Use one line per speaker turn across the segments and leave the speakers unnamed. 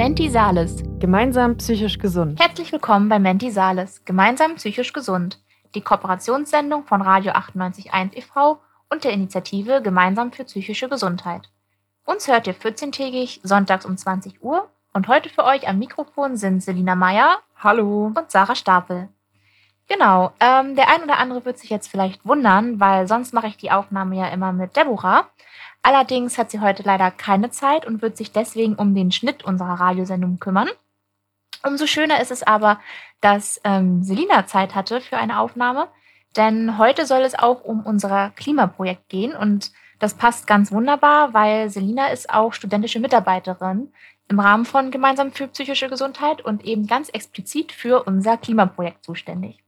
Menti Sales.
Gemeinsam psychisch gesund.
Herzlich willkommen bei Menti Sales. Gemeinsam psychisch gesund. Die Kooperationssendung von Radio 98.1 e.V. und der Initiative Gemeinsam für psychische Gesundheit. Uns hört ihr 14-tägig sonntags um 20 Uhr und heute für euch am Mikrofon sind Selina Meyer.
Hallo.
Und Sarah Stapel. Genau, ähm, der ein oder andere wird sich jetzt vielleicht wundern, weil sonst mache ich die Aufnahme ja immer mit Deborah. Allerdings hat sie heute leider keine Zeit und wird sich deswegen um den Schnitt unserer Radiosendung kümmern. Umso schöner ist es aber, dass ähm, Selina Zeit hatte für eine Aufnahme, denn heute soll es auch um unser Klimaprojekt gehen und das passt ganz wunderbar, weil Selina ist auch studentische Mitarbeiterin im Rahmen von Gemeinsam für psychische Gesundheit und eben ganz explizit für unser Klimaprojekt zuständig.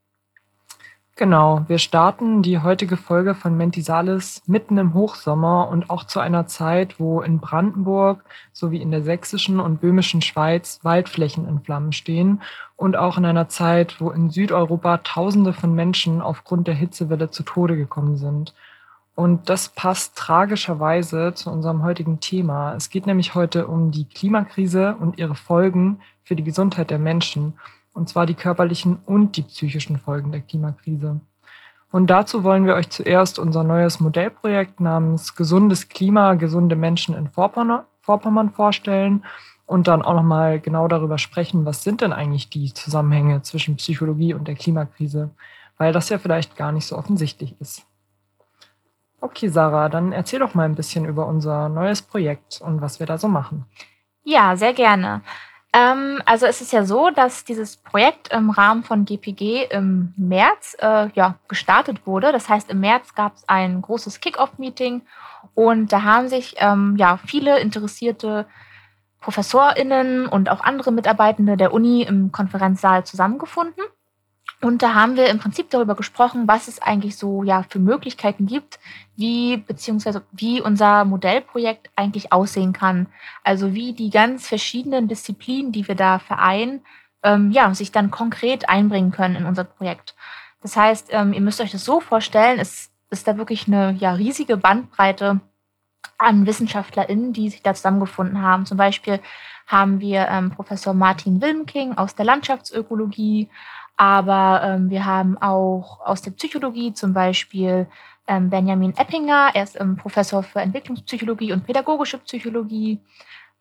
Genau, wir starten die heutige Folge von Mentisalis mitten im Hochsommer und auch zu einer Zeit, wo in Brandenburg sowie in der sächsischen und böhmischen Schweiz Waldflächen in Flammen stehen und auch in einer Zeit, wo in Südeuropa Tausende von Menschen aufgrund der Hitzewelle zu Tode gekommen sind. Und das passt tragischerweise zu unserem heutigen Thema. Es geht nämlich heute um die Klimakrise und ihre Folgen für die Gesundheit der Menschen und zwar die körperlichen und die psychischen Folgen der Klimakrise. Und dazu wollen wir euch zuerst unser neues Modellprojekt namens Gesundes Klima, gesunde Menschen in Vorpommern vorstellen und dann auch nochmal genau darüber sprechen, was sind denn eigentlich die Zusammenhänge zwischen Psychologie und der Klimakrise, weil das ja vielleicht gar nicht so offensichtlich ist. Okay, Sarah, dann erzähl doch mal ein bisschen über unser neues Projekt und was wir da so machen.
Ja, sehr gerne. Ähm, also es ist ja so, dass dieses Projekt im Rahmen von GPG im März äh, ja, gestartet wurde. Das heißt, im März gab es ein großes Kick-Off-Meeting und da haben sich ähm, ja, viele interessierte ProfessorInnen und auch andere Mitarbeitende der Uni im Konferenzsaal zusammengefunden. Und da haben wir im Prinzip darüber gesprochen, was es eigentlich so ja für Möglichkeiten gibt, wie beziehungsweise wie unser Modellprojekt eigentlich aussehen kann. Also wie die ganz verschiedenen Disziplinen, die wir da vereinen, ähm, ja, sich dann konkret einbringen können in unser Projekt. Das heißt, ähm, ihr müsst euch das so vorstellen, es ist da wirklich eine ja, riesige Bandbreite an WissenschaftlerInnen, die sich da zusammengefunden haben. Zum Beispiel haben wir ähm, Professor Martin Wilmking aus der Landschaftsökologie, aber ähm, wir haben auch aus der Psychologie zum Beispiel ähm, Benjamin Eppinger, er ist ähm, Professor für Entwicklungspsychologie und pädagogische Psychologie.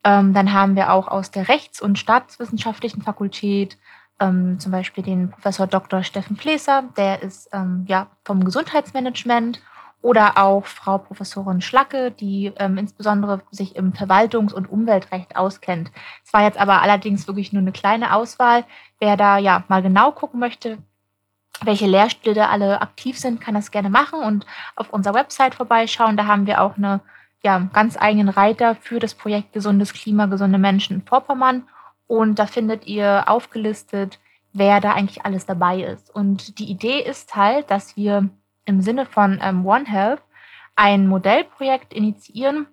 Ähm, dann haben wir auch aus der Rechts- und Staatswissenschaftlichen Fakultät ähm, zum Beispiel den Professor Dr. Steffen Fleser, der ist ähm, ja vom Gesundheitsmanagement oder auch Frau Professorin Schlacke, die ähm, insbesondere sich im Verwaltungs- und Umweltrecht auskennt. Es war jetzt aber allerdings wirklich nur eine kleine Auswahl. Wer da ja mal genau gucken möchte, welche Lehrstühle alle aktiv sind, kann das gerne machen und auf unserer Website vorbeischauen. Da haben wir auch eine ja, ganz eigenen Reiter für das Projekt Gesundes Klima, gesunde Menschen in Vorpommern. Und da findet ihr aufgelistet, wer da eigentlich alles dabei ist. Und die Idee ist halt, dass wir im Sinne von ähm, One Health ein Modellprojekt initiieren,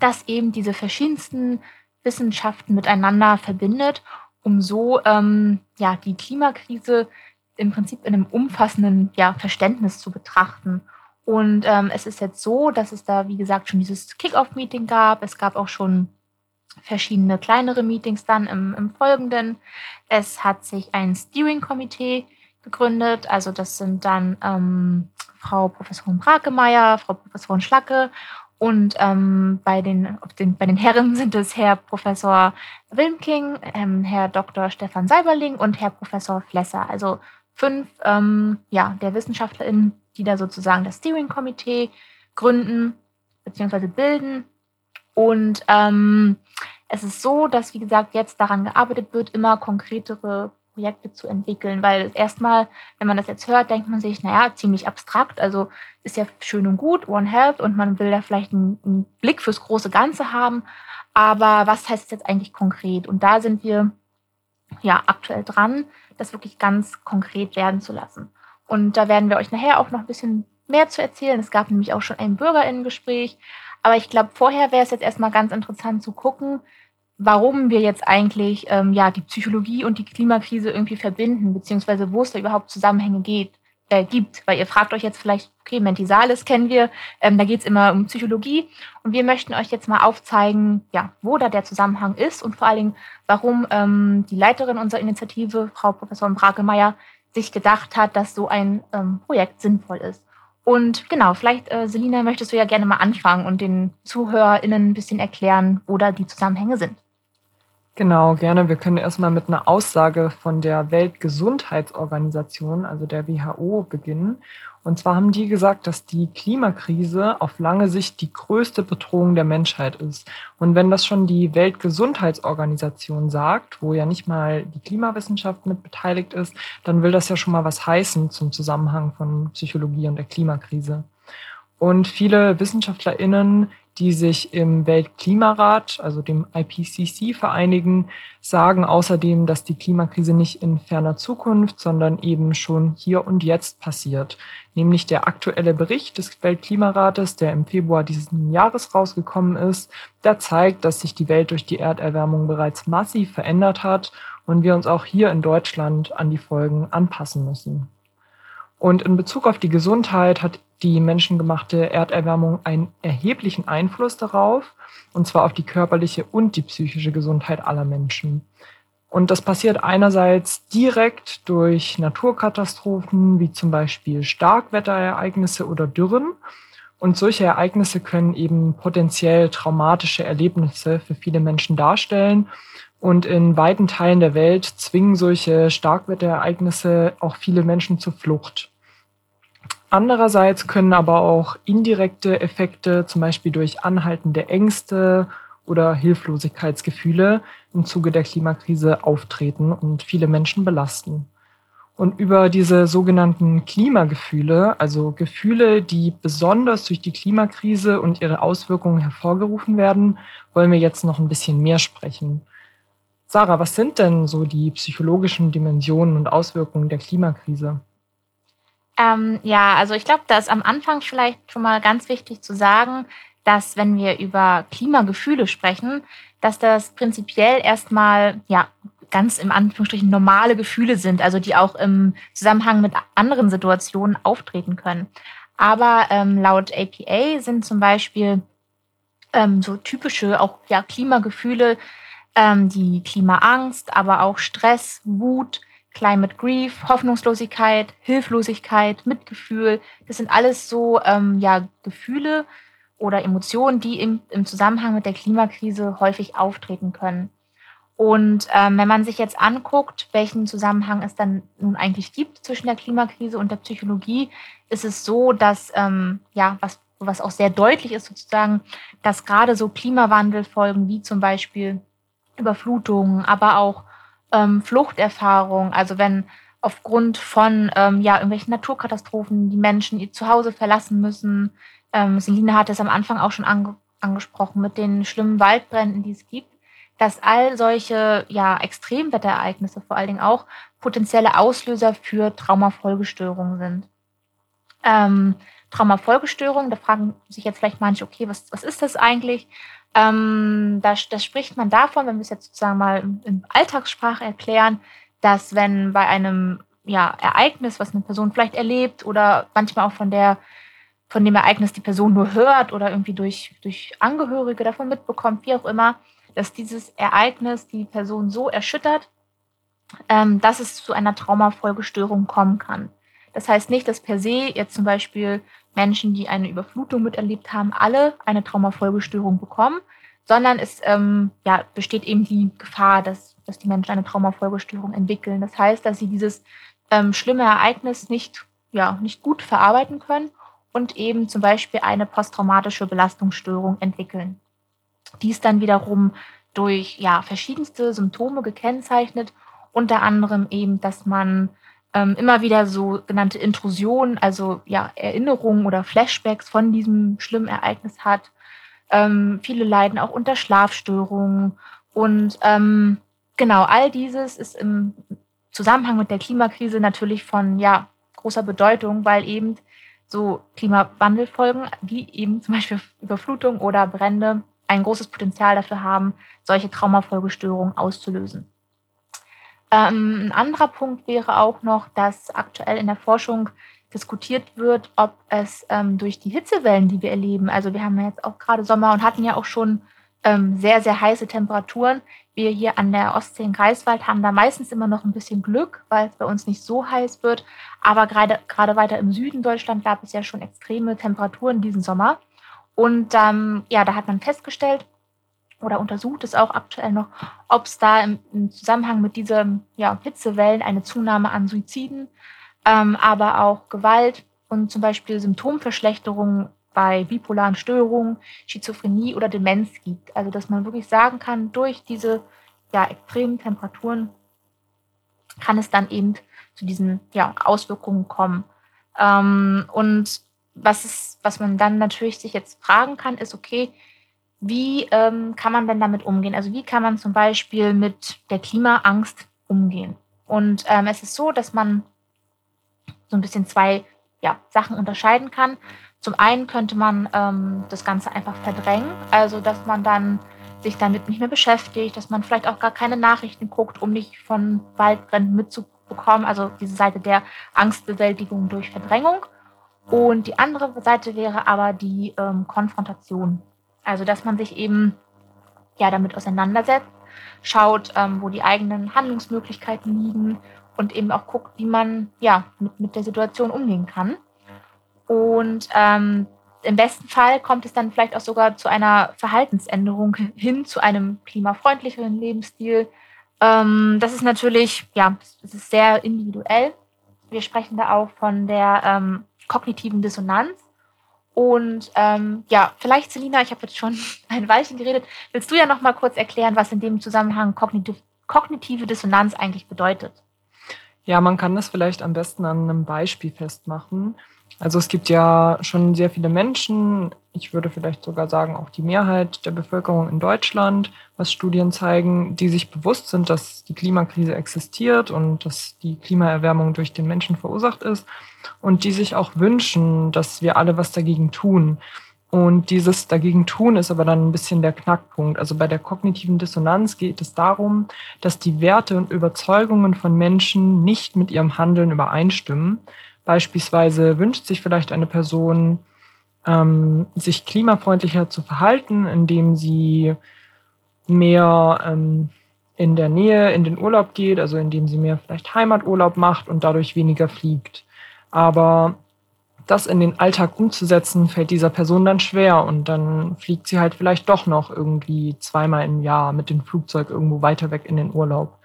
das eben diese verschiedensten Wissenschaften miteinander verbindet, um so ähm, ja, die Klimakrise im Prinzip in einem umfassenden ja, Verständnis zu betrachten. Und ähm, es ist jetzt so, dass es da, wie gesagt, schon dieses Kick-Off-Meeting gab. Es gab auch schon verschiedene kleinere Meetings dann im, im Folgenden. Es hat sich ein Steering-Komitee gegründet. Also das sind dann ähm, Frau Professorin Brakemeyer, Frau Professorin Schlacke und ähm, bei, den, den, bei den Herren sind es Herr Professor Wilmking, ähm, Herr Dr. Stefan Seiberling und Herr Professor Flesser. Also fünf ähm, ja, der WissenschaftlerInnen, die da sozusagen das Steering-Komitee gründen bzw. bilden. Und ähm, es ist so, dass, wie gesagt, jetzt daran gearbeitet wird, immer konkretere Projekte zu entwickeln, weil erstmal, wenn man das jetzt hört, denkt man sich, naja, ziemlich abstrakt, also ist ja schön und gut, One Health und man will da vielleicht einen, einen Blick fürs große Ganze haben, aber was heißt es jetzt eigentlich konkret? Und da sind wir ja aktuell dran, das wirklich ganz konkret werden zu lassen. Und da werden wir euch nachher auch noch ein bisschen mehr zu erzählen. Es gab nämlich auch schon ein Bürgerinnengespräch. Aber ich glaube, vorher wäre es jetzt erstmal ganz interessant zu gucken, warum wir jetzt eigentlich ähm, ja, die Psychologie und die Klimakrise irgendwie verbinden, beziehungsweise wo es da überhaupt Zusammenhänge geht, äh, gibt. Weil ihr fragt euch jetzt vielleicht, okay, Mentisalis kennen wir, ähm, da geht es immer um Psychologie. Und wir möchten euch jetzt mal aufzeigen, ja, wo da der Zusammenhang ist und vor allen Dingen, warum ähm, die Leiterin unserer Initiative, Frau Professor Brakemeyer, sich gedacht hat, dass so ein ähm, Projekt sinnvoll ist. Und genau, vielleicht, äh, Selina, möchtest du ja gerne mal anfangen und den ZuhörerInnen ein bisschen erklären, wo da die Zusammenhänge sind.
Genau, gerne. Wir können erstmal mit einer Aussage von der Weltgesundheitsorganisation, also der WHO, beginnen. Und zwar haben die gesagt, dass die Klimakrise auf lange Sicht die größte Bedrohung der Menschheit ist. Und wenn das schon die Weltgesundheitsorganisation sagt, wo ja nicht mal die Klimawissenschaft mit beteiligt ist, dann will das ja schon mal was heißen zum Zusammenhang von Psychologie und der Klimakrise. Und viele WissenschaftlerInnen die sich im Weltklimarat, also dem IPCC, vereinigen, sagen außerdem, dass die Klimakrise nicht in ferner Zukunft, sondern eben schon hier und jetzt passiert. Nämlich der aktuelle Bericht des Weltklimarates, der im Februar dieses Jahres rausgekommen ist, der zeigt, dass sich die Welt durch die Erderwärmung bereits massiv verändert hat und wir uns auch hier in Deutschland an die Folgen anpassen müssen. Und in Bezug auf die Gesundheit hat die menschengemachte Erderwärmung einen erheblichen Einfluss darauf, und zwar auf die körperliche und die psychische Gesundheit aller Menschen. Und das passiert einerseits direkt durch Naturkatastrophen, wie zum Beispiel Starkwetterereignisse oder Dürren. Und solche Ereignisse können eben potenziell traumatische Erlebnisse für viele Menschen darstellen. Und in weiten Teilen der Welt zwingen solche Starkwetterereignisse auch viele Menschen zur Flucht. Andererseits können aber auch indirekte Effekte, zum Beispiel durch anhaltende Ängste oder Hilflosigkeitsgefühle im Zuge der Klimakrise auftreten und viele Menschen belasten. Und über diese sogenannten Klimagefühle, also Gefühle, die besonders durch die Klimakrise und ihre Auswirkungen hervorgerufen werden, wollen wir jetzt noch ein bisschen mehr sprechen. Sarah, was sind denn so die psychologischen Dimensionen und Auswirkungen der Klimakrise?
Ähm, ja, also ich glaube, da ist am Anfang vielleicht schon mal ganz wichtig zu sagen, dass wenn wir über Klimagefühle sprechen, dass das prinzipiell erstmal ja ganz im Anführungsstrichen normale Gefühle sind, also die auch im Zusammenhang mit anderen Situationen auftreten können. Aber ähm, laut APA sind zum Beispiel ähm, so typische auch ja Klimagefühle ähm, die Klimaangst, aber auch Stress, Wut, Climate Grief, Hoffnungslosigkeit, Hilflosigkeit, Mitgefühl. Das sind alles so ähm, ja, Gefühle oder Emotionen, die im, im Zusammenhang mit der Klimakrise häufig auftreten können. Und ähm, wenn man sich jetzt anguckt, welchen Zusammenhang es dann nun eigentlich gibt zwischen der Klimakrise und der Psychologie, ist es so, dass ähm, ja was was auch sehr deutlich ist sozusagen, dass gerade so Klimawandelfolgen wie zum Beispiel Überflutungen, aber auch ähm, Fluchterfahrung, also wenn aufgrund von ähm, ja, irgendwelchen Naturkatastrophen die Menschen ihr Zuhause verlassen müssen. Ähm, Selina hat es am Anfang auch schon ange angesprochen mit den schlimmen Waldbränden, die es gibt, dass all solche ja, Extremwetterereignisse vor allen Dingen auch potenzielle Auslöser für Traumafolgestörungen sind. Ähm, Traumafolgestörungen, da fragen sich jetzt vielleicht manche, okay, was, was ist das eigentlich? Ähm, da, das spricht man davon, wenn wir es jetzt sozusagen mal in Alltagssprache erklären, dass wenn bei einem ja, Ereignis, was eine Person vielleicht erlebt oder manchmal auch von der von dem Ereignis die Person nur hört oder irgendwie durch, durch Angehörige davon mitbekommt, wie auch immer, dass dieses Ereignis die Person so erschüttert, ähm, dass es zu einer Traumafolgestörung kommen kann. Das heißt nicht, dass per se jetzt zum Beispiel Menschen, die eine Überflutung miterlebt haben, alle eine Traumafolgestörung bekommen, sondern es ähm, ja, besteht eben die Gefahr, dass, dass die Menschen eine Traumafolgestörung entwickeln. Das heißt, dass sie dieses ähm, schlimme Ereignis nicht, ja, nicht gut verarbeiten können und eben zum Beispiel eine posttraumatische Belastungsstörung entwickeln. Dies dann wiederum durch ja, verschiedenste Symptome gekennzeichnet, unter anderem eben, dass man ähm, immer wieder so genannte Intrusionen, also ja, Erinnerungen oder Flashbacks von diesem schlimmen Ereignis hat. Ähm, viele leiden auch unter Schlafstörungen. Und ähm, genau, all dieses ist im Zusammenhang mit der Klimakrise natürlich von ja, großer Bedeutung, weil eben so Klimawandelfolgen wie eben zum Beispiel Überflutung oder Brände ein großes Potenzial dafür haben, solche Traumafolgestörungen auszulösen. Ähm, ein anderer Punkt wäre auch noch, dass aktuell in der Forschung diskutiert wird, ob es ähm, durch die Hitzewellen, die wir erleben, also wir haben ja jetzt auch gerade Sommer und hatten ja auch schon ähm, sehr, sehr heiße Temperaturen. Wir hier an der Ostsee in Greifswald haben da meistens immer noch ein bisschen Glück, weil es bei uns nicht so heiß wird. Aber gerade, gerade weiter im Süden Deutschland gab es ja schon extreme Temperaturen diesen Sommer. Und ähm, ja, da hat man festgestellt oder untersucht es auch aktuell noch, ob es da im, im, Zusammenhang mit diesen ja, Hitzewellen eine Zunahme an Suiziden, ähm, aber auch Gewalt und zum Beispiel Symptomverschlechterungen bei bipolaren Störungen, Schizophrenie oder Demenz gibt. Also dass man wirklich sagen kann, durch diese ja, extremen Temperaturen kann es dann eben zu diesen ja, Auswirkungen kommen. Ähm, und was, ist, was man dann natürlich sich jetzt fragen kann, ist, okay, wie ähm, kann man denn damit umgehen? Also wie kann man zum Beispiel mit der Klimaangst umgehen? Und ähm, es ist so, dass man so ein bisschen zwei ja, Sachen unterscheiden kann. Zum einen könnte man ähm, das Ganze einfach verdrängen, also dass man dann sich damit nicht mehr beschäftigt, dass man vielleicht auch gar keine Nachrichten guckt, um nicht von Waldbränden mitzubekommen. Also diese Seite der Angstbewältigung durch Verdrängung. Und die andere Seite wäre aber die ähm, Konfrontation. Also dass man sich eben ja damit auseinandersetzt, schaut, ähm, wo die eigenen Handlungsmöglichkeiten liegen und eben auch guckt, wie man ja mit, mit der Situation umgehen kann. Und ähm, im besten Fall kommt es dann vielleicht auch sogar zu einer Verhaltensänderung hin zu einem klimafreundlicheren Lebensstil. Ähm, das ist natürlich, ja, das ist sehr individuell. Wir sprechen da auch von der ähm, kognitiven Dissonanz. Und ähm, ja, vielleicht, Selina, ich habe jetzt schon ein Weilchen geredet. Willst du ja noch mal kurz erklären, was in dem Zusammenhang kognitiv, kognitive Dissonanz eigentlich bedeutet?
Ja, man kann das vielleicht am besten an einem Beispiel festmachen. Also es gibt ja schon sehr viele Menschen, ich würde vielleicht sogar sagen auch die Mehrheit der Bevölkerung in Deutschland, was Studien zeigen, die sich bewusst sind, dass die Klimakrise existiert und dass die Klimaerwärmung durch den Menschen verursacht ist und die sich auch wünschen, dass wir alle was dagegen tun. Und dieses dagegen tun ist aber dann ein bisschen der Knackpunkt. Also bei der kognitiven Dissonanz geht es darum, dass die Werte und Überzeugungen von Menschen nicht mit ihrem Handeln übereinstimmen. Beispielsweise wünscht sich vielleicht eine Person, ähm, sich klimafreundlicher zu verhalten, indem sie mehr ähm, in der Nähe in den Urlaub geht, also indem sie mehr vielleicht Heimaturlaub macht und dadurch weniger fliegt. Aber das in den Alltag umzusetzen, fällt dieser Person dann schwer und dann fliegt sie halt vielleicht doch noch irgendwie zweimal im Jahr mit dem Flugzeug irgendwo weiter weg in den Urlaub.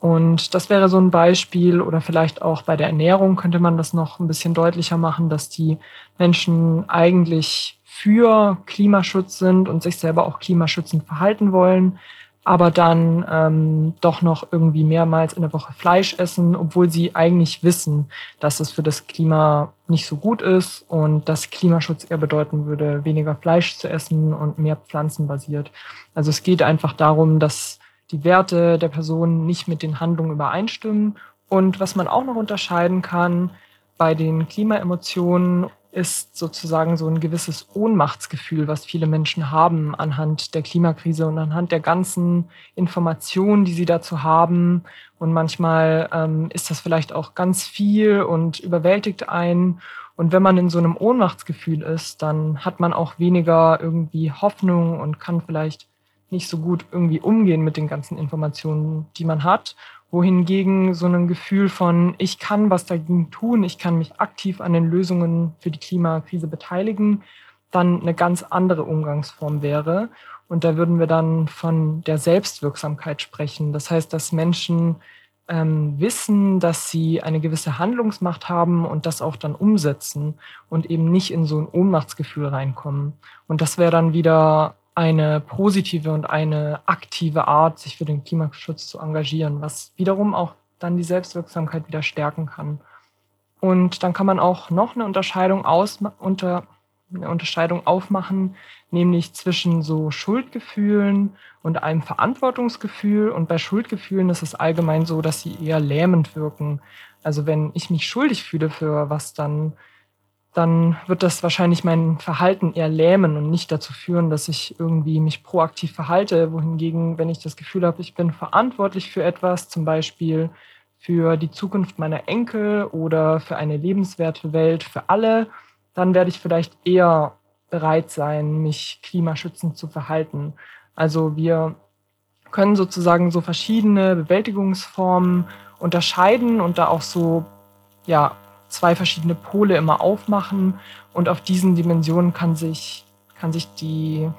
Und das wäre so ein Beispiel oder vielleicht auch bei der Ernährung könnte man das noch ein bisschen deutlicher machen, dass die Menschen eigentlich für Klimaschutz sind und sich selber auch klimaschützend verhalten wollen, aber dann ähm, doch noch irgendwie mehrmals in der Woche Fleisch essen, obwohl sie eigentlich wissen, dass es für das Klima nicht so gut ist und dass Klimaschutz eher bedeuten würde, weniger Fleisch zu essen und mehr pflanzenbasiert. Also es geht einfach darum, dass die Werte der Person nicht mit den Handlungen übereinstimmen. Und was man auch noch unterscheiden kann bei den Klimaemotionen ist sozusagen so ein gewisses Ohnmachtsgefühl, was viele Menschen haben anhand der Klimakrise und anhand der ganzen Informationen, die sie dazu haben. Und manchmal ähm, ist das vielleicht auch ganz viel und überwältigt einen. Und wenn man in so einem Ohnmachtsgefühl ist, dann hat man auch weniger irgendwie Hoffnung und kann vielleicht nicht so gut irgendwie umgehen mit den ganzen Informationen, die man hat. Wohingegen so ein Gefühl von, ich kann was dagegen tun, ich kann mich aktiv an den Lösungen für die Klimakrise beteiligen, dann eine ganz andere Umgangsform wäre. Und da würden wir dann von der Selbstwirksamkeit sprechen. Das heißt, dass Menschen ähm, wissen, dass sie eine gewisse Handlungsmacht haben und das auch dann umsetzen und eben nicht in so ein Ohnmachtsgefühl reinkommen. Und das wäre dann wieder eine positive und eine aktive Art, sich für den Klimaschutz zu engagieren, was wiederum auch dann die Selbstwirksamkeit wieder stärken kann. Und dann kann man auch noch eine Unterscheidung, aus, unter, eine Unterscheidung aufmachen, nämlich zwischen so Schuldgefühlen und einem Verantwortungsgefühl. Und bei Schuldgefühlen ist es allgemein so, dass sie eher lähmend wirken. Also wenn ich mich schuldig fühle für was, dann dann wird das wahrscheinlich mein Verhalten eher lähmen und nicht dazu führen, dass ich irgendwie mich proaktiv verhalte. Wohingegen, wenn ich das Gefühl habe, ich bin verantwortlich für etwas, zum Beispiel für die Zukunft meiner Enkel oder für eine lebenswerte Welt für alle, dann werde ich vielleicht eher bereit sein, mich klimaschützend zu verhalten. Also wir können sozusagen so verschiedene Bewältigungsformen unterscheiden und da auch so ja, zwei verschiedene Pole immer aufmachen. Und auf diesen Dimensionen kann sich, kann sich die,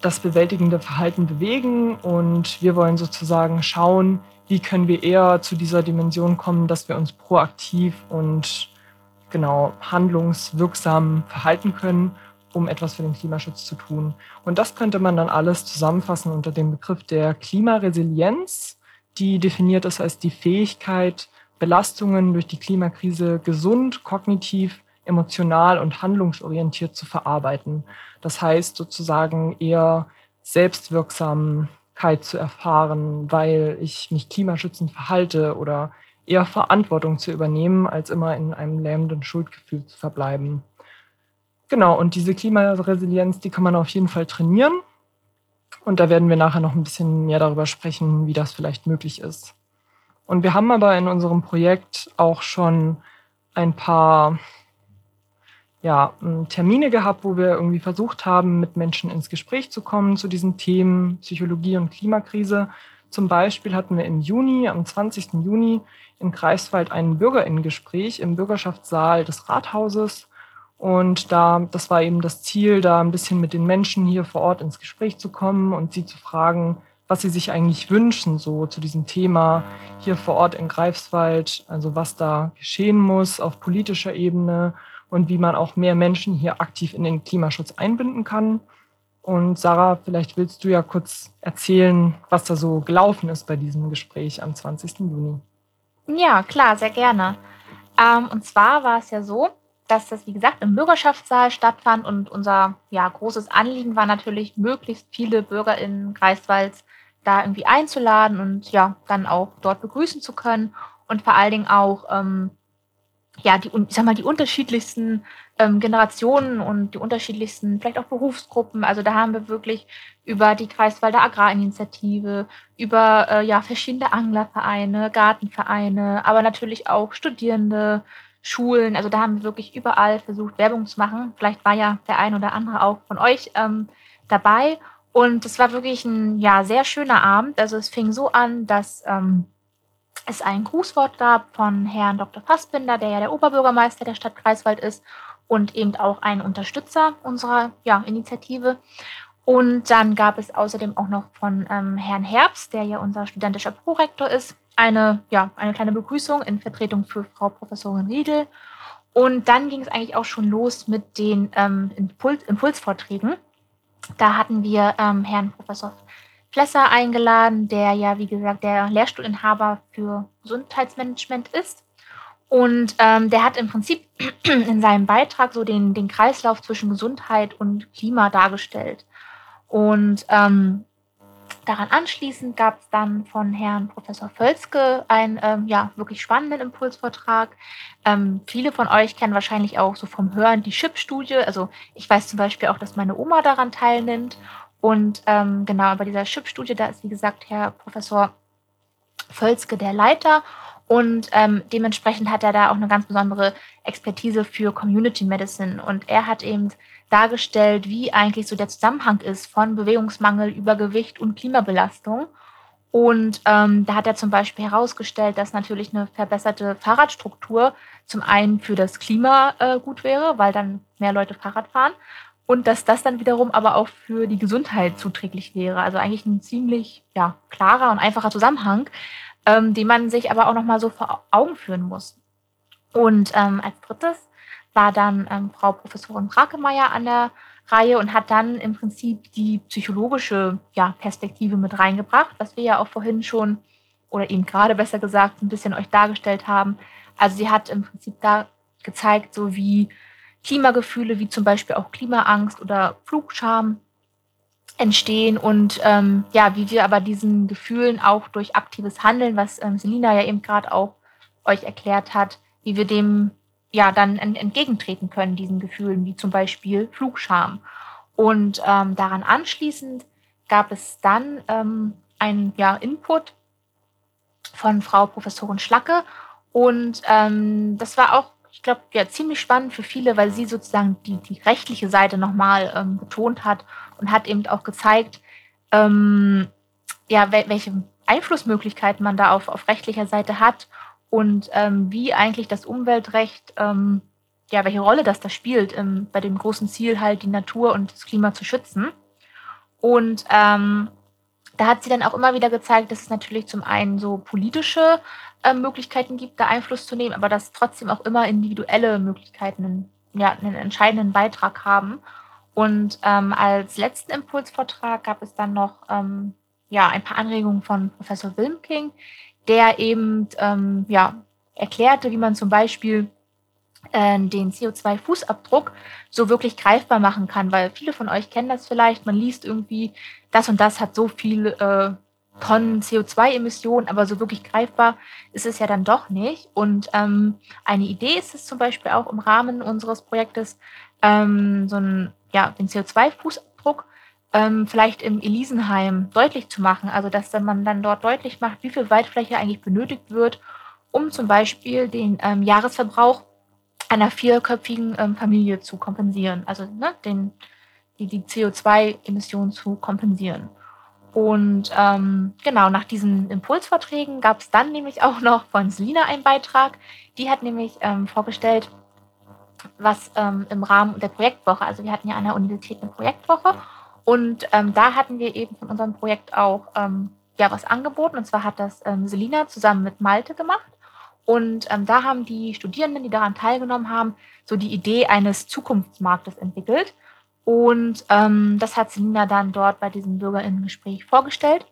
das bewältigende Verhalten bewegen. Und wir wollen sozusagen schauen, wie können wir eher zu dieser Dimension kommen, dass wir uns proaktiv und genau handlungswirksam verhalten können, um etwas für den Klimaschutz zu tun. Und das könnte man dann alles zusammenfassen unter dem Begriff der Klimaresilienz, die definiert ist als die Fähigkeit, Belastungen durch die Klimakrise gesund, kognitiv, emotional und handlungsorientiert zu verarbeiten. Das heißt sozusagen eher Selbstwirksamkeit zu erfahren, weil ich mich klimaschützend verhalte oder eher Verantwortung zu übernehmen, als immer in einem lähmenden Schuldgefühl zu verbleiben. Genau, und diese Klimaresilienz, die kann man auf jeden Fall trainieren. Und da werden wir nachher noch ein bisschen mehr darüber sprechen, wie das vielleicht möglich ist. Und wir haben aber in unserem Projekt auch schon ein paar ja, Termine gehabt, wo wir irgendwie versucht haben, mit Menschen ins Gespräch zu kommen zu diesen Themen Psychologie und Klimakrise. Zum Beispiel hatten wir im Juni, am 20. Juni, in Greifswald ein Bürgerinnengespräch im Bürgerschaftssaal des Rathauses. Und da, das war eben das Ziel, da ein bisschen mit den Menschen hier vor Ort ins Gespräch zu kommen und sie zu fragen, was sie sich eigentlich wünschen, so zu diesem Thema hier vor Ort in Greifswald, also was da geschehen muss auf politischer Ebene und wie man auch mehr Menschen hier aktiv in den Klimaschutz einbinden kann. Und Sarah, vielleicht willst du ja kurz erzählen, was da so gelaufen ist bei diesem Gespräch am 20. Juni.
Ja, klar, sehr gerne. Ähm, und zwar war es ja so, dass das, wie gesagt, im Bürgerschaftssaal stattfand und unser ja, großes Anliegen war natürlich, möglichst viele Bürger in Greifswalds da irgendwie einzuladen und ja, dann auch dort begrüßen zu können und vor allen Dingen auch ähm, ja, die, ich sag mal, die unterschiedlichsten ähm, Generationen und die unterschiedlichsten, vielleicht auch Berufsgruppen. Also da haben wir wirklich über die Kreiswalder Agrarinitiative, über äh, ja, verschiedene Anglervereine, Gartenvereine, aber natürlich auch Studierende, Schulen. Also da haben wir wirklich überall versucht, Werbung zu machen. Vielleicht war ja der ein oder andere auch von euch ähm, dabei. Und es war wirklich ein ja, sehr schöner Abend. Also es fing so an, dass ähm, es ein Grußwort gab von Herrn Dr. Fassbinder, der ja der Oberbürgermeister der Stadt Greifswald ist und eben auch ein Unterstützer unserer ja, Initiative. Und dann gab es außerdem auch noch von ähm, Herrn Herbst, der ja unser studentischer Prorektor ist, eine, ja, eine kleine Begrüßung in Vertretung für Frau Professorin Riedel. Und dann ging es eigentlich auch schon los mit den ähm, Impuls Impulsvorträgen. Da hatten wir ähm, Herrn Professor Flesser eingeladen, der ja, wie gesagt, der Lehrstuhlinhaber für Gesundheitsmanagement ist. Und ähm, der hat im Prinzip in seinem Beitrag so den, den Kreislauf zwischen Gesundheit und Klima dargestellt. Und ähm, daran anschließend gab es dann von Herrn Professor Völzke einen ähm, ja, wirklich spannenden Impulsvortrag. Ähm, viele von euch kennen wahrscheinlich auch so vom Hören die Chip-Studie. Also ich weiß zum Beispiel auch, dass meine Oma daran teilnimmt. Und ähm, genau, bei dieser Chip-Studie, da ist, wie gesagt, Herr Professor Völzke der Leiter. Und ähm, dementsprechend hat er da auch eine ganz besondere Expertise für Community Medicine. Und er hat eben dargestellt, wie eigentlich so der Zusammenhang ist von Bewegungsmangel, Übergewicht und Klimabelastung. Und ähm, da hat er zum Beispiel herausgestellt, dass natürlich eine verbesserte Fahrradstruktur zum einen für das Klima äh, gut wäre, weil dann mehr Leute Fahrrad fahren und dass das dann wiederum aber auch für die Gesundheit zuträglich wäre. Also eigentlich ein ziemlich ja, klarer und einfacher Zusammenhang, ähm, den man sich aber auch nochmal so vor Augen führen muss. Und ähm, als drittes war dann ähm, Frau Professorin Brakemeyer an der Reihe und hat dann im Prinzip die psychologische ja, Perspektive mit reingebracht, was wir ja auch vorhin schon oder eben gerade besser gesagt ein bisschen euch dargestellt haben. Also sie hat im Prinzip da gezeigt, so wie Klimagefühle wie zum Beispiel auch Klimaangst oder Flugscham entstehen und ähm, ja, wie wir aber diesen Gefühlen auch durch aktives Handeln, was ähm, Selina ja eben gerade auch euch erklärt hat, wie wir dem ja dann entgegentreten können, diesen Gefühlen, wie zum Beispiel Flugscham. Und ähm, daran anschließend gab es dann ähm, einen ja, Input von Frau Professorin Schlacke. Und ähm, das war auch, ich glaube, ja, ziemlich spannend für viele, weil sie sozusagen die, die rechtliche Seite nochmal ähm, betont hat und hat eben auch gezeigt, ähm, ja, welche Einflussmöglichkeiten man da auf, auf rechtlicher Seite hat und ähm, wie eigentlich das Umweltrecht, ähm, ja, welche Rolle das da spielt, ähm, bei dem großen Ziel halt die Natur und das Klima zu schützen. Und ähm, da hat sie dann auch immer wieder gezeigt, dass es natürlich zum einen so politische äh, Möglichkeiten gibt, da Einfluss zu nehmen, aber dass trotzdem auch immer individuelle Möglichkeiten einen, ja, einen entscheidenden Beitrag haben. Und ähm, als letzten Impulsvortrag gab es dann noch ähm, ja, ein paar Anregungen von Professor Wilmking, der eben ähm, ja, erklärte, wie man zum Beispiel äh, den CO2-Fußabdruck so wirklich greifbar machen kann, weil viele von euch kennen das vielleicht, man liest irgendwie, das und das hat so viel äh, Tonnen CO2-Emissionen, aber so wirklich greifbar ist es ja dann doch nicht. Und ähm, eine Idee ist es zum Beispiel auch im Rahmen unseres Projektes, ähm, so einen, ja, den CO2-Fußabdruck ähm, vielleicht im Elisenheim deutlich zu machen. Also dass man dann dort deutlich macht, wie viel Waldfläche eigentlich benötigt wird, um zum Beispiel den ähm, Jahresverbrauch einer vierköpfigen ähm, Familie zu kompensieren. Also ne, den, die, die CO2-Emissionen zu kompensieren. Und ähm, genau, nach diesen Impulsvorträgen gab es dann nämlich auch noch von Selina einen Beitrag. Die hat nämlich ähm, vorgestellt, was ähm, im Rahmen der Projektwoche, also wir hatten ja an der Universität eine Projektwoche und ähm, da hatten wir eben von unserem Projekt auch ähm, ja was angeboten. Und zwar hat das ähm, Selina zusammen mit Malte gemacht. Und ähm, da haben die Studierenden, die daran teilgenommen haben, so die Idee eines Zukunftsmarktes entwickelt. Und ähm, das hat Selina dann dort bei diesem Bürgerinnengespräch vorgestellt.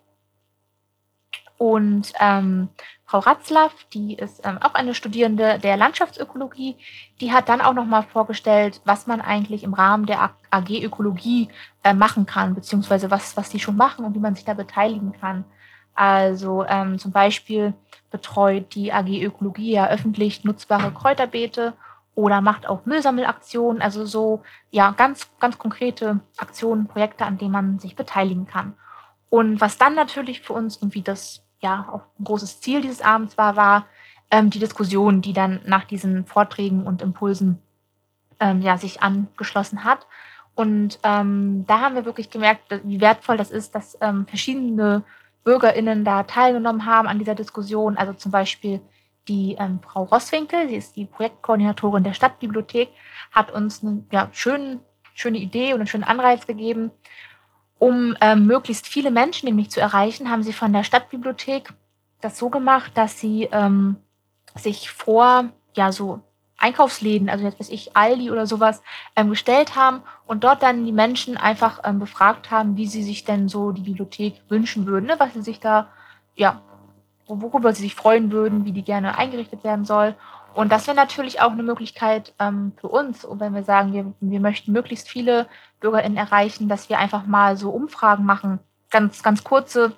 Und ähm, Frau Ratzlaff, die ist ähm, auch eine Studierende der Landschaftsökologie, die hat dann auch nochmal vorgestellt, was man eigentlich im Rahmen der AG Ökologie äh, machen kann, beziehungsweise was, was die schon machen und wie man sich da beteiligen kann. Also ähm, zum Beispiel betreut die AG Ökologie ja öffentlich nutzbare Kräuterbeete oder macht auch Müllsammelaktionen, also so ja ganz ganz konkrete Aktionen, Projekte, an denen man sich beteiligen kann. Und was dann natürlich für uns irgendwie das ja auch ein großes Ziel dieses Abends war, war ähm, die Diskussion, die dann nach diesen Vorträgen und Impulsen ähm, ja sich angeschlossen hat. Und ähm, da haben wir wirklich gemerkt, wie wertvoll das ist, dass ähm, verschiedene BürgerInnen da teilgenommen haben an dieser Diskussion. Also zum Beispiel die ähm, Frau Rosswinkel, sie ist die Projektkoordinatorin der Stadtbibliothek, hat uns eine ja, schöne, schöne Idee und einen schönen Anreiz gegeben. Um ähm, möglichst viele Menschen nämlich zu erreichen, haben sie von der Stadtbibliothek das so gemacht, dass sie ähm, sich vor ja so Einkaufsläden, also jetzt weiß ich, Aldi oder sowas, ähm, gestellt haben und dort dann die Menschen einfach ähm, befragt haben, wie sie sich denn so die Bibliothek wünschen würden, ne? was sie sich da, ja, worüber sie sich freuen würden, wie die gerne eingerichtet werden soll. Und das wäre natürlich auch eine Möglichkeit ähm, für uns, und wenn wir sagen, wir, wir möchten möglichst viele BürgerInnen erreichen, dass wir einfach mal so Umfragen machen, ganz, ganz kurze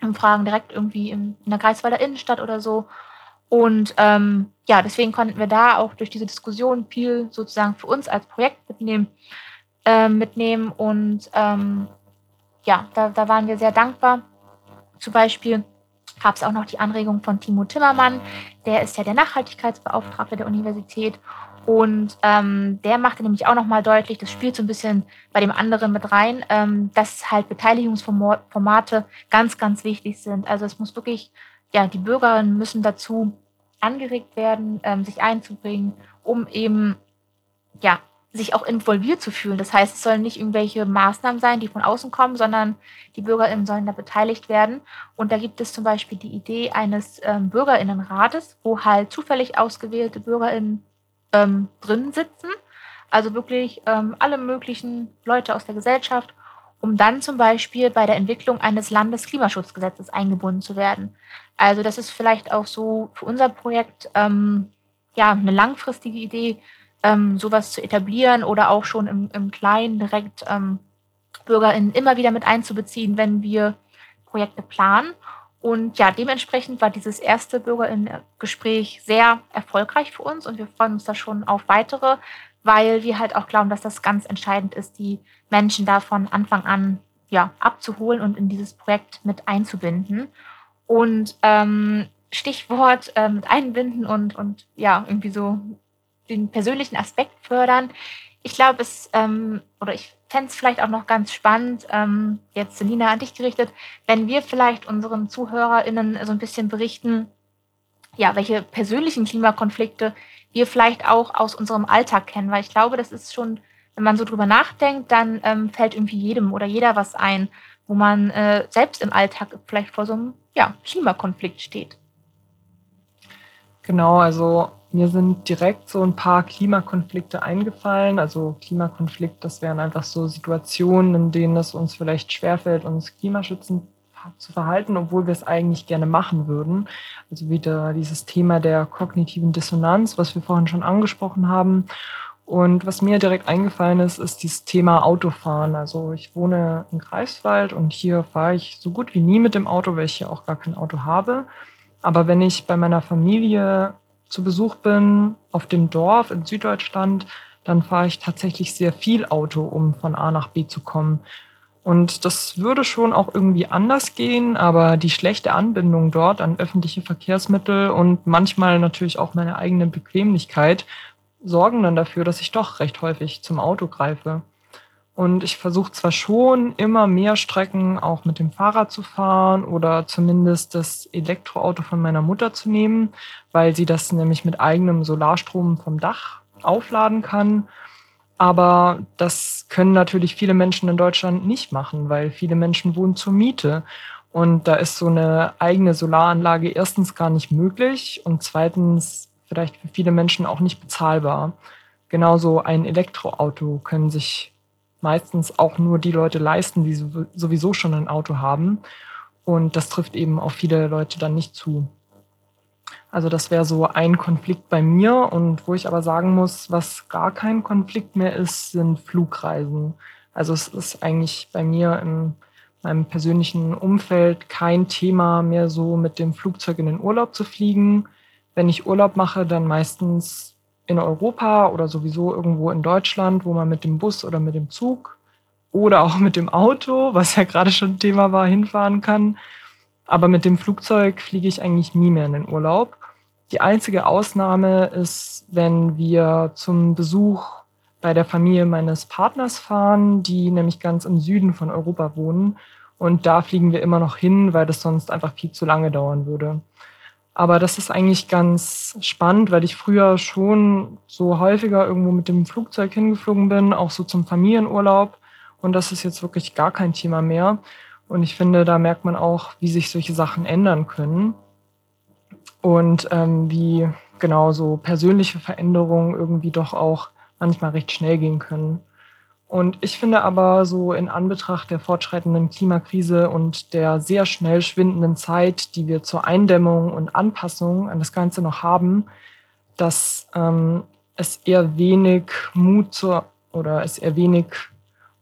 Umfragen direkt irgendwie in, in der Greifswalder Innenstadt oder so, und ähm, ja, deswegen konnten wir da auch durch diese Diskussion viel sozusagen für uns als Projekt mitnehmen. Äh, mitnehmen. Und ähm, ja, da, da waren wir sehr dankbar. Zum Beispiel gab es auch noch die Anregung von Timo Timmermann, der ist ja der Nachhaltigkeitsbeauftragte der Universität. Und ähm, der machte nämlich auch nochmal deutlich, das spielt so ein bisschen bei dem anderen mit rein, ähm, dass halt Beteiligungsformate ganz, ganz wichtig sind. Also es muss wirklich, ja, die Bürgerinnen müssen dazu angeregt werden, ähm, sich einzubringen, um eben ja, sich auch involviert zu fühlen. Das heißt, es sollen nicht irgendwelche Maßnahmen sein, die von außen kommen, sondern die BürgerInnen sollen da beteiligt werden. Und da gibt es zum Beispiel die Idee eines ähm, BürgerInnenrates, wo halt zufällig ausgewählte BürgerInnen ähm, drin sitzen. Also wirklich ähm, alle möglichen Leute aus der Gesellschaft um dann zum Beispiel bei der Entwicklung eines Landesklimaschutzgesetzes eingebunden zu werden. Also das ist vielleicht auch so für unser Projekt ähm, ja eine langfristige Idee, ähm, sowas zu etablieren oder auch schon im, im Kleinen direkt ähm, BürgerInnen immer wieder mit einzubeziehen, wenn wir Projekte planen. Und ja, dementsprechend war dieses erste BürgerInnen-Gespräch sehr erfolgreich für uns und wir freuen uns da schon auf weitere, weil wir halt auch glauben, dass das ganz entscheidend ist, die Menschen da von Anfang an ja, abzuholen und in dieses Projekt mit einzubinden. Und ähm, Stichwort äh, mit einbinden und, und ja, irgendwie so den persönlichen Aspekt fördern. Ich glaube, es, ähm, oder ich fände es vielleicht auch noch ganz spannend, ähm, jetzt Selina an dich gerichtet, wenn wir vielleicht unseren ZuhörerInnen so ein bisschen berichten, ja, welche persönlichen Klimakonflikte wir vielleicht auch aus unserem Alltag kennen, weil ich glaube, das ist schon, wenn man so drüber nachdenkt, dann ähm, fällt irgendwie jedem oder jeder was ein, wo man äh, selbst im Alltag vielleicht vor so einem ja, Klimakonflikt steht.
Genau, also mir sind direkt so ein paar Klimakonflikte eingefallen. Also Klimakonflikt, das wären einfach so Situationen, in denen es uns vielleicht schwerfällt, uns klimaschützend zu verhalten, obwohl wir es eigentlich gerne machen würden. Also wieder dieses Thema der kognitiven Dissonanz, was wir vorhin schon angesprochen haben. Und was mir direkt eingefallen ist, ist dieses Thema Autofahren. Also ich wohne in Greifswald und hier fahre ich so gut wie nie mit dem Auto, weil ich hier auch gar kein Auto habe. Aber wenn ich bei meiner Familie zu Besuch bin auf dem Dorf in Süddeutschland, dann fahre ich tatsächlich sehr viel Auto, um von A nach B zu kommen. Und das würde schon auch irgendwie anders gehen, aber die schlechte Anbindung dort an öffentliche Verkehrsmittel und manchmal natürlich auch meine eigene Bequemlichkeit sorgen dann dafür, dass ich doch recht häufig zum Auto greife. Und ich versuche zwar schon immer mehr Strecken auch mit dem Fahrrad zu fahren oder zumindest das Elektroauto von meiner Mutter zu nehmen, weil sie das nämlich mit eigenem Solarstrom vom Dach aufladen kann. Aber das können natürlich viele Menschen in Deutschland nicht machen, weil viele Menschen wohnen zur Miete. Und da ist so eine eigene Solaranlage erstens gar nicht möglich und zweitens vielleicht für viele Menschen auch nicht bezahlbar. Genauso ein Elektroauto können sich meistens auch nur die Leute leisten, die sowieso schon ein Auto haben. Und das trifft eben auf viele Leute dann nicht zu. Also das wäre so ein Konflikt bei mir. Und wo ich aber sagen muss, was gar kein Konflikt mehr ist, sind Flugreisen. Also es ist eigentlich bei mir in meinem persönlichen Umfeld kein Thema mehr so mit dem Flugzeug in den Urlaub zu fliegen wenn ich Urlaub mache, dann meistens in Europa oder sowieso irgendwo in Deutschland, wo man mit dem Bus oder mit dem Zug oder auch mit dem Auto, was ja gerade schon Thema war, hinfahren kann. Aber mit dem Flugzeug fliege ich eigentlich nie mehr in den Urlaub. Die einzige Ausnahme ist, wenn wir zum Besuch bei der Familie meines Partners fahren, die nämlich ganz im Süden von Europa wohnen. Und da fliegen wir immer noch hin, weil das sonst einfach viel zu lange dauern würde. Aber das ist eigentlich ganz spannend, weil ich früher schon so häufiger irgendwo mit dem Flugzeug hingeflogen bin, auch so zum Familienurlaub. Und das ist jetzt wirklich gar kein Thema mehr. Und ich finde, da merkt man auch, wie sich solche Sachen ändern können. Und ähm, wie genau so persönliche Veränderungen irgendwie doch auch manchmal recht schnell gehen können. Und ich finde aber so in Anbetracht der fortschreitenden Klimakrise und der sehr schnell schwindenden Zeit, die wir zur Eindämmung und Anpassung an das Ganze noch haben, dass ähm, es eher wenig Mut zur oder es eher wenig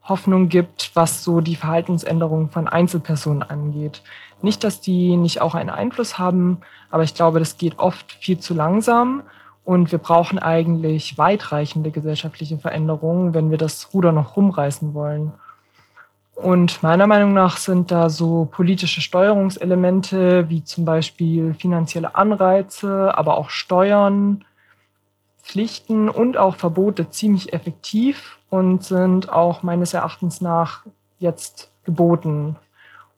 Hoffnung gibt, was so die Verhaltensänderung von Einzelpersonen angeht. Nicht, dass die nicht auch einen Einfluss haben, aber ich glaube, das geht oft viel zu langsam und wir brauchen eigentlich weitreichende gesellschaftliche Veränderungen, wenn wir das Ruder noch rumreißen wollen. Und meiner Meinung nach sind da so politische Steuerungselemente wie zum Beispiel finanzielle Anreize, aber auch Steuern, Pflichten und auch Verbote ziemlich effektiv und sind auch meines Erachtens nach jetzt geboten.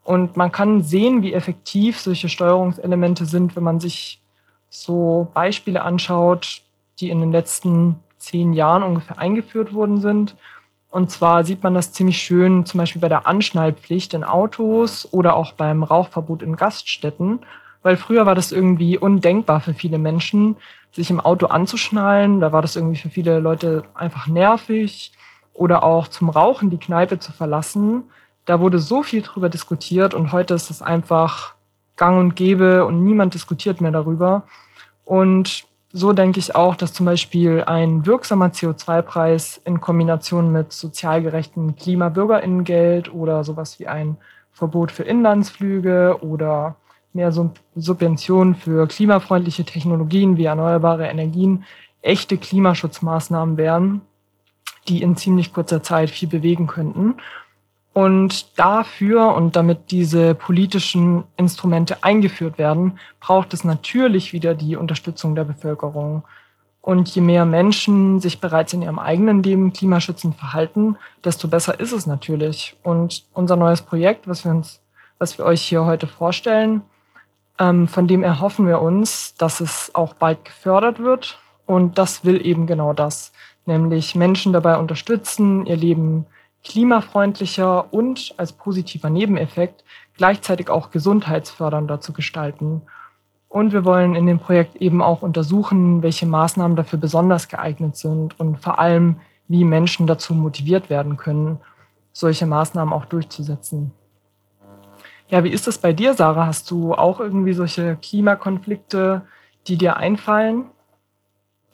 Und man kann sehen, wie effektiv solche Steuerungselemente sind, wenn man sich so Beispiele anschaut, die in den letzten zehn Jahren ungefähr eingeführt worden sind. Und zwar sieht man das ziemlich schön zum Beispiel bei der Anschnallpflicht in Autos oder auch beim Rauchverbot in Gaststätten, weil früher war das irgendwie undenkbar für viele Menschen, sich im Auto anzuschnallen. Da war das irgendwie für viele Leute einfach nervig oder auch zum Rauchen die Kneipe zu verlassen. Da wurde so viel drüber diskutiert und heute ist es einfach gang und gäbe und niemand diskutiert mehr darüber. Und so denke ich auch, dass zum Beispiel ein wirksamer CO2-Preis in Kombination mit sozial gerechtem Klimabürgerinnengeld oder sowas wie ein Verbot für Inlandsflüge oder mehr Subventionen für klimafreundliche Technologien wie erneuerbare Energien echte Klimaschutzmaßnahmen wären, die in ziemlich kurzer Zeit viel bewegen könnten. Und dafür und damit diese politischen Instrumente eingeführt werden, braucht es natürlich wieder die Unterstützung der Bevölkerung. Und je mehr Menschen sich bereits in ihrem eigenen Leben klimaschützend verhalten, desto besser ist es natürlich. Und unser neues Projekt, was wir uns, was wir euch hier heute vorstellen, ähm, von dem erhoffen wir uns, dass es auch bald gefördert wird. Und das will eben genau das, nämlich Menschen dabei unterstützen, ihr Leben klimafreundlicher und als positiver Nebeneffekt gleichzeitig auch gesundheitsfördernder zu gestalten. Und wir wollen in dem Projekt eben auch untersuchen, welche Maßnahmen dafür besonders geeignet sind und vor allem, wie Menschen dazu motiviert werden können, solche Maßnahmen auch durchzusetzen. Ja, wie ist das bei dir, Sarah? Hast du auch irgendwie solche Klimakonflikte, die dir einfallen?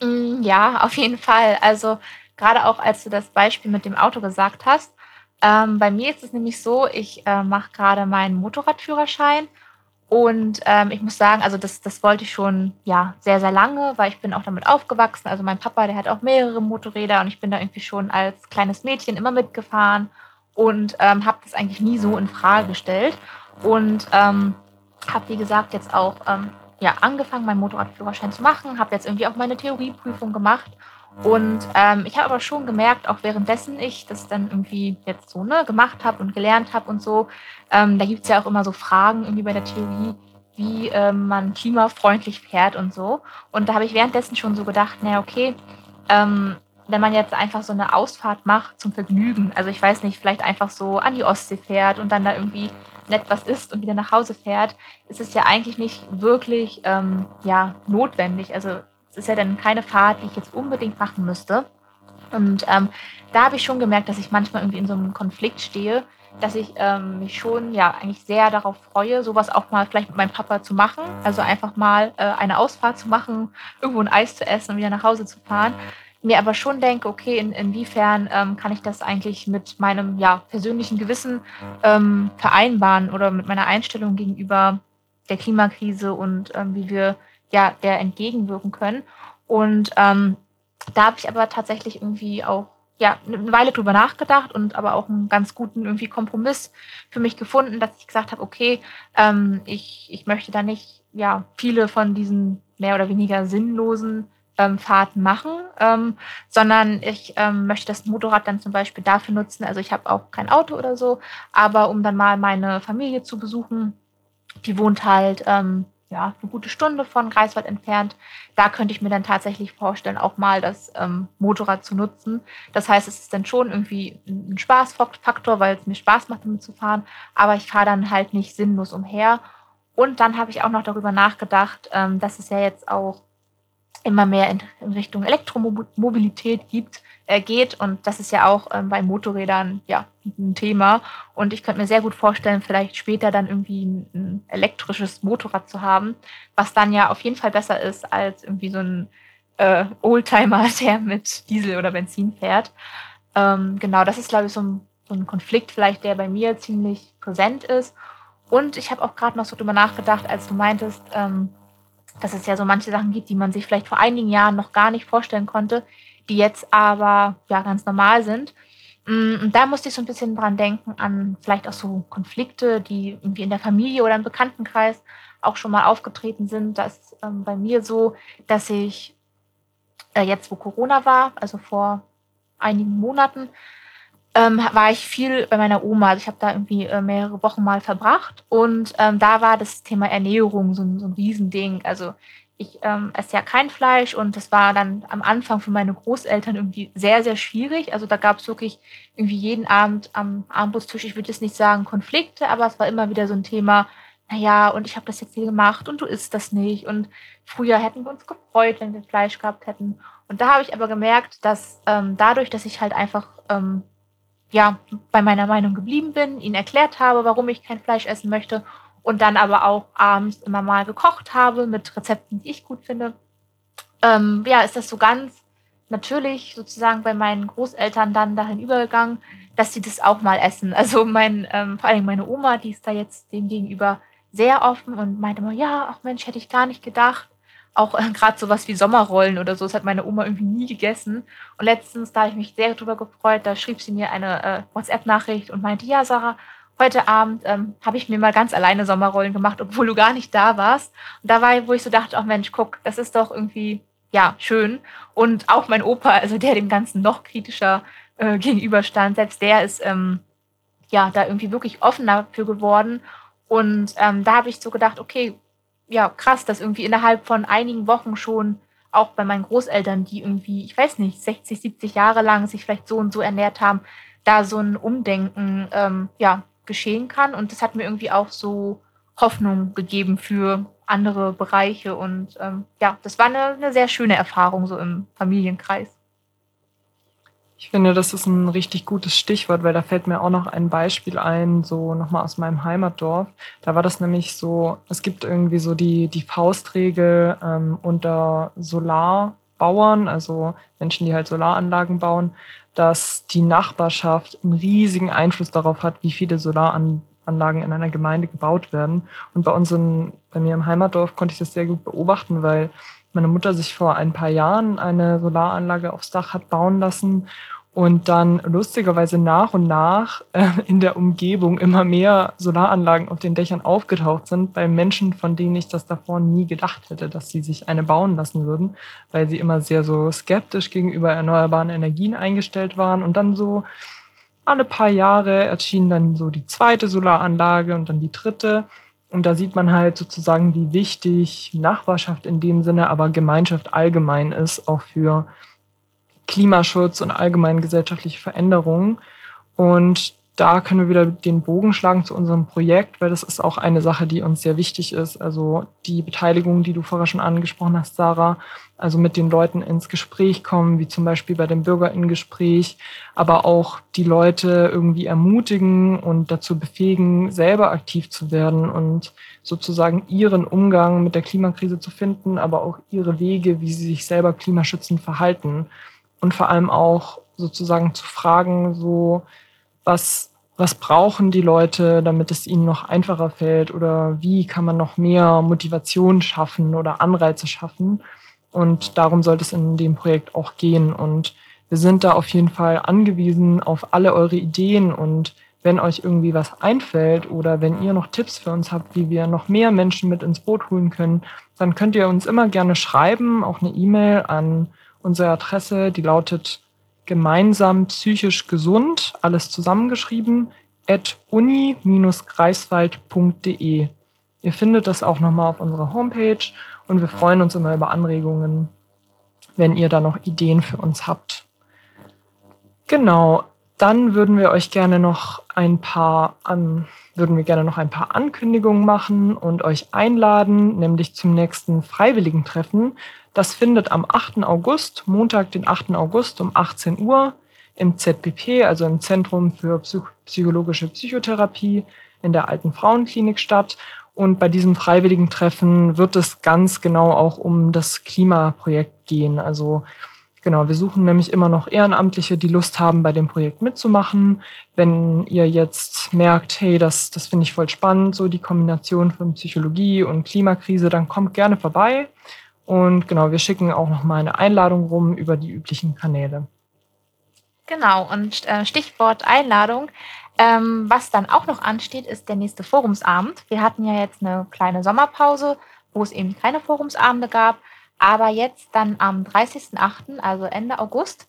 Mm, ja, auf jeden Fall. Also gerade auch als du das Beispiel mit dem Auto gesagt hast. Ähm, bei mir ist es nämlich so, ich äh, mache gerade meinen Motorradführerschein und ähm, ich muss sagen, also das, das wollte ich schon ja sehr, sehr lange, weil ich bin auch damit aufgewachsen. Also mein Papa, der hat auch mehrere Motorräder und ich bin da irgendwie schon als kleines Mädchen immer mitgefahren und ähm, habe das eigentlich nie so in Frage gestellt. Und ähm, habe, wie gesagt, jetzt auch ähm, ja, angefangen, meinen Motorradführerschein zu machen, habe jetzt irgendwie auch meine Theorieprüfung gemacht und ähm, ich habe aber schon gemerkt, auch währenddessen ich das dann irgendwie jetzt so ne, gemacht habe und gelernt habe und so, ähm, da gibt es ja auch immer so Fragen irgendwie bei der Theorie, wie ähm, man klimafreundlich fährt und so. Und da habe ich währenddessen schon so gedacht, naja, okay, ähm, wenn man jetzt einfach so eine Ausfahrt macht zum Vergnügen, also ich weiß nicht, vielleicht einfach so an die Ostsee fährt und dann da irgendwie nett was isst und wieder nach Hause fährt, ist es ja eigentlich nicht wirklich ähm, ja, notwendig. Also ist ja dann keine Fahrt, die ich jetzt unbedingt machen müsste. Und ähm, da habe ich schon gemerkt, dass ich manchmal irgendwie in so einem Konflikt stehe, dass ich ähm, mich schon ja eigentlich sehr darauf freue, sowas auch mal vielleicht mit meinem Papa zu machen. Also einfach mal äh, eine Ausfahrt zu machen, irgendwo ein Eis zu essen und wieder nach Hause zu fahren. Mir aber schon denke, okay, in, inwiefern ähm, kann ich das eigentlich mit meinem ja, persönlichen Gewissen ähm, vereinbaren oder mit meiner Einstellung gegenüber der Klimakrise und ähm, wie wir ja, der entgegenwirken können. Und ähm, da habe ich aber tatsächlich irgendwie auch ja, eine Weile drüber nachgedacht und aber auch einen ganz guten irgendwie Kompromiss für mich gefunden, dass ich gesagt habe, okay, ähm, ich, ich möchte da nicht ja, viele von diesen mehr oder weniger sinnlosen ähm, Fahrten machen, ähm, sondern ich ähm, möchte das Motorrad dann zum Beispiel dafür nutzen. Also ich habe auch kein Auto oder so, aber um dann mal meine Familie zu besuchen, die wohnt halt ähm, ja, eine gute Stunde von Greifswald entfernt. Da könnte ich mir dann tatsächlich vorstellen, auch mal das ähm, Motorrad zu nutzen. Das heißt, es ist dann schon irgendwie ein Spaßfaktor, weil es mir Spaß macht, damit zu fahren. Aber ich fahre dann halt nicht sinnlos umher. Und dann habe ich auch noch darüber nachgedacht, ähm, dass es ja jetzt auch immer mehr in, in Richtung Elektromobilität gibt, äh, geht. Und das ist ja auch ähm, bei Motorrädern ja ein Thema. Und ich könnte mir sehr gut vorstellen, vielleicht später dann irgendwie ein, ein, elektrisches Motorrad zu haben, was dann ja auf jeden Fall besser ist als irgendwie so ein äh, Oldtimer, der mit Diesel oder Benzin fährt. Ähm, genau, das ist, glaube ich, so ein, so ein Konflikt vielleicht, der bei mir ziemlich präsent ist. Und ich habe auch gerade noch so drüber nachgedacht, als du meintest, ähm, dass es ja so manche Sachen gibt, die man sich vielleicht vor einigen Jahren noch gar nicht vorstellen konnte, die jetzt aber ja ganz normal sind. Mm, und da musste ich so ein bisschen dran denken, an vielleicht auch so Konflikte, die irgendwie in der Familie oder im Bekanntenkreis auch schon mal aufgetreten sind. Das ist ähm, bei mir so, dass ich äh, jetzt, wo Corona war, also vor einigen Monaten, ähm, war ich viel bei meiner Oma. Also ich habe da irgendwie äh, mehrere Wochen mal verbracht und ähm, da war das Thema Ernährung so, so ein Riesending. Also ich ähm, esse ja kein Fleisch und das war dann am Anfang für meine Großeltern irgendwie sehr, sehr schwierig. Also da gab es wirklich irgendwie jeden Abend am Armbrusttisch, ich würde jetzt nicht sagen Konflikte, aber es war immer wieder so ein Thema, naja, und ich habe das jetzt hier gemacht und du isst das nicht. Und früher hätten wir uns gefreut, wenn wir Fleisch gehabt hätten. Und da habe ich aber gemerkt, dass ähm, dadurch, dass ich halt einfach ähm, ja, bei meiner Meinung geblieben bin, ihnen erklärt habe, warum ich kein Fleisch essen möchte und dann aber auch abends immer mal gekocht habe mit Rezepten, die ich gut finde. Ähm, ja, ist das so ganz natürlich sozusagen bei meinen Großeltern dann dahin übergegangen, dass sie das auch mal essen. Also mein, ähm, vor allem meine Oma, die ist da jetzt dem gegenüber sehr offen und meinte immer, ja, ach Mensch, hätte ich gar nicht gedacht. Auch äh, gerade sowas wie Sommerrollen oder so, das hat meine Oma irgendwie nie gegessen. Und letztens, da habe ich mich sehr darüber gefreut, da schrieb sie mir eine äh, WhatsApp-Nachricht und meinte, ja, Sarah, heute Abend ähm, habe ich mir mal ganz alleine Sommerrollen gemacht, obwohl du gar nicht da warst. Und da war, wo ich so dachte, ach Mensch, guck, das ist doch irgendwie, ja, schön. Und auch mein Opa, also der dem Ganzen noch kritischer äh, gegenüberstand, selbst der ist, ähm, ja, da irgendwie wirklich offen dafür geworden. Und ähm, da habe ich so gedacht, okay, ja, krass, dass irgendwie innerhalb von einigen Wochen schon auch bei meinen Großeltern, die irgendwie, ich weiß nicht, 60, 70 Jahre lang sich vielleicht so und so ernährt haben, da so ein Umdenken ähm, ja, geschehen kann. Und das hat mir irgendwie auch so Hoffnung gegeben für andere Bereiche. Und ähm, ja, das war eine, eine sehr schöne Erfahrung so im Familienkreis.
Ich finde, das ist ein richtig gutes Stichwort, weil da fällt mir auch noch ein Beispiel ein, so nochmal aus meinem Heimatdorf. Da war das nämlich so, es gibt irgendwie so die, die Faustregel ähm, unter Solarbauern, also Menschen, die halt Solaranlagen bauen, dass die Nachbarschaft einen riesigen Einfluss darauf hat, wie viele Solaranlagen in einer Gemeinde gebaut werden. Und bei uns in, bei mir im Heimatdorf konnte ich das sehr gut beobachten, weil meine Mutter sich vor ein paar Jahren eine Solaranlage aufs Dach hat bauen lassen und dann lustigerweise nach und nach äh, in der Umgebung immer mehr Solaranlagen auf den Dächern aufgetaucht sind bei Menschen, von denen ich das davor nie gedacht hätte, dass sie sich eine bauen lassen würden, weil sie immer sehr so skeptisch gegenüber erneuerbaren Energien eingestellt waren und dann so alle paar Jahre erschien dann so die zweite Solaranlage und dann die dritte. Und da sieht man halt sozusagen, wie wichtig Nachbarschaft in dem Sinne, aber Gemeinschaft allgemein ist, auch für Klimaschutz und allgemein gesellschaftliche Veränderungen. Und da können wir wieder den Bogen schlagen zu unserem Projekt, weil das ist auch eine Sache, die uns sehr wichtig ist. Also die Beteiligung, die du vorher schon angesprochen hast, Sarah, also mit den Leuten ins Gespräch kommen, wie zum Beispiel bei dem Bürgerinnengespräch, aber auch die Leute irgendwie ermutigen und dazu befähigen, selber aktiv zu werden und sozusagen ihren Umgang mit der Klimakrise zu finden, aber auch ihre Wege, wie sie sich selber klimaschützend verhalten und vor allem auch sozusagen zu fragen, so was, was brauchen die Leute, damit es ihnen noch einfacher fällt oder wie kann man noch mehr Motivation schaffen oder Anreize schaffen. Und darum sollte es in dem Projekt auch gehen. Und wir sind da auf jeden Fall angewiesen auf alle eure Ideen und wenn euch irgendwie was einfällt oder wenn ihr noch Tipps für uns habt, wie wir noch mehr Menschen mit ins Boot holen können, dann könnt ihr uns immer gerne schreiben, auch eine E-Mail an unsere Adresse, die lautet gemeinsam psychisch gesund, alles zusammengeschrieben, at uni-greifswald.de. Ihr findet das auch nochmal auf unserer Homepage und wir freuen uns immer über Anregungen, wenn ihr da noch Ideen für uns habt. Genau, dann würden wir euch gerne noch ein paar an, würden wir gerne noch ein paar Ankündigungen machen und euch einladen, nämlich zum nächsten Freiwilligentreffen. Das findet am 8. August, Montag, den 8. August um 18 Uhr im ZPP, also im Zentrum für psychologische Psychotherapie in der Alten Frauenklinik statt. Und bei diesem freiwilligen Treffen wird es ganz genau auch um das Klimaprojekt gehen. Also genau, wir suchen nämlich immer noch Ehrenamtliche, die Lust haben, bei dem Projekt mitzumachen. Wenn ihr jetzt merkt, hey, das, das finde ich voll spannend, so die Kombination von Psychologie und Klimakrise, dann kommt gerne vorbei. Und genau, wir schicken auch noch mal eine Einladung rum über die üblichen Kanäle.
Genau, und äh, Stichwort Einladung. Ähm, was dann auch noch ansteht, ist der nächste Forumsabend. Wir hatten ja jetzt eine kleine Sommerpause, wo es eben keine Forumsabende gab. Aber jetzt dann am 30.08., also Ende August,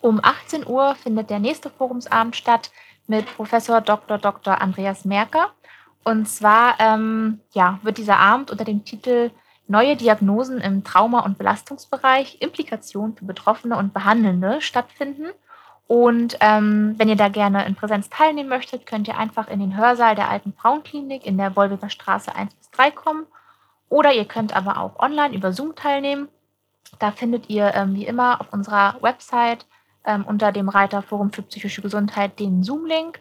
um 18 Uhr findet der nächste Forumsabend statt mit Professor Dr. Dr. Andreas Merker. Und zwar ähm, ja, wird dieser Abend unter dem Titel neue Diagnosen im Trauma- und Belastungsbereich, Implikationen für Betroffene und Behandelnde stattfinden. Und ähm, wenn ihr da gerne in Präsenz teilnehmen möchtet, könnt ihr einfach in den Hörsaal der Alten Frauenklinik in der Wolwiger Straße 1 bis 3 kommen. Oder ihr könnt aber auch online über Zoom teilnehmen. Da findet ihr ähm, wie immer auf unserer Website ähm, unter dem Reiter Forum für psychische Gesundheit den Zoom-Link.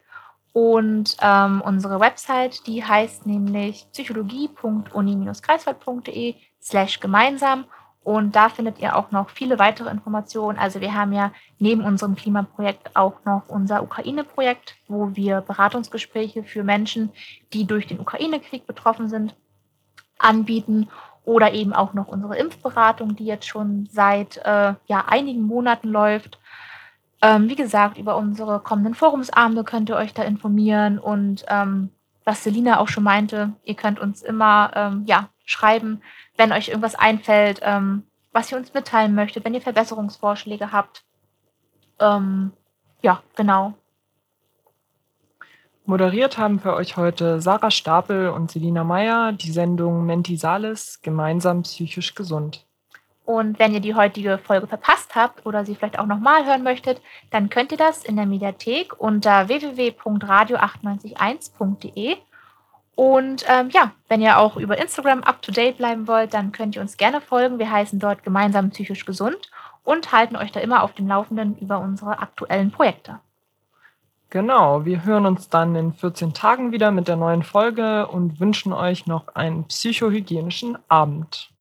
Und ähm, unsere Website, die heißt nämlich psychologie.uni-greifswald.de slash gemeinsam. Und da findet ihr auch noch viele weitere Informationen. Also wir haben ja neben unserem Klimaprojekt auch noch unser Ukraine-Projekt, wo wir Beratungsgespräche für Menschen, die durch den Ukraine-Krieg betroffen sind, anbieten. oder eben auch noch unsere Impfberatung, die jetzt schon seit äh, ja, einigen Monaten läuft. Ähm, wie gesagt, über unsere kommenden Forumsabende könnt ihr euch da informieren und ähm, was Selina auch schon meinte, ihr könnt uns immer ähm, ja, schreiben, wenn euch irgendwas einfällt, ähm, was ihr uns mitteilen möchtet, wenn ihr Verbesserungsvorschläge habt. Ähm, ja, genau.
Moderiert haben für euch heute Sarah Stapel und Selina Meyer die Sendung Menti Salis, gemeinsam psychisch gesund.
Und wenn ihr die heutige Folge verpasst habt oder sie vielleicht auch nochmal hören möchtet, dann könnt ihr das in der Mediathek unter www.radio981.de. Und ähm, ja, wenn ihr auch über Instagram up to date bleiben wollt, dann könnt ihr uns gerne folgen. Wir heißen dort gemeinsam psychisch gesund und halten euch da immer auf dem Laufenden über unsere aktuellen Projekte.
Genau, wir hören uns dann in 14 Tagen wieder mit der neuen Folge und wünschen euch noch einen psychohygienischen Abend.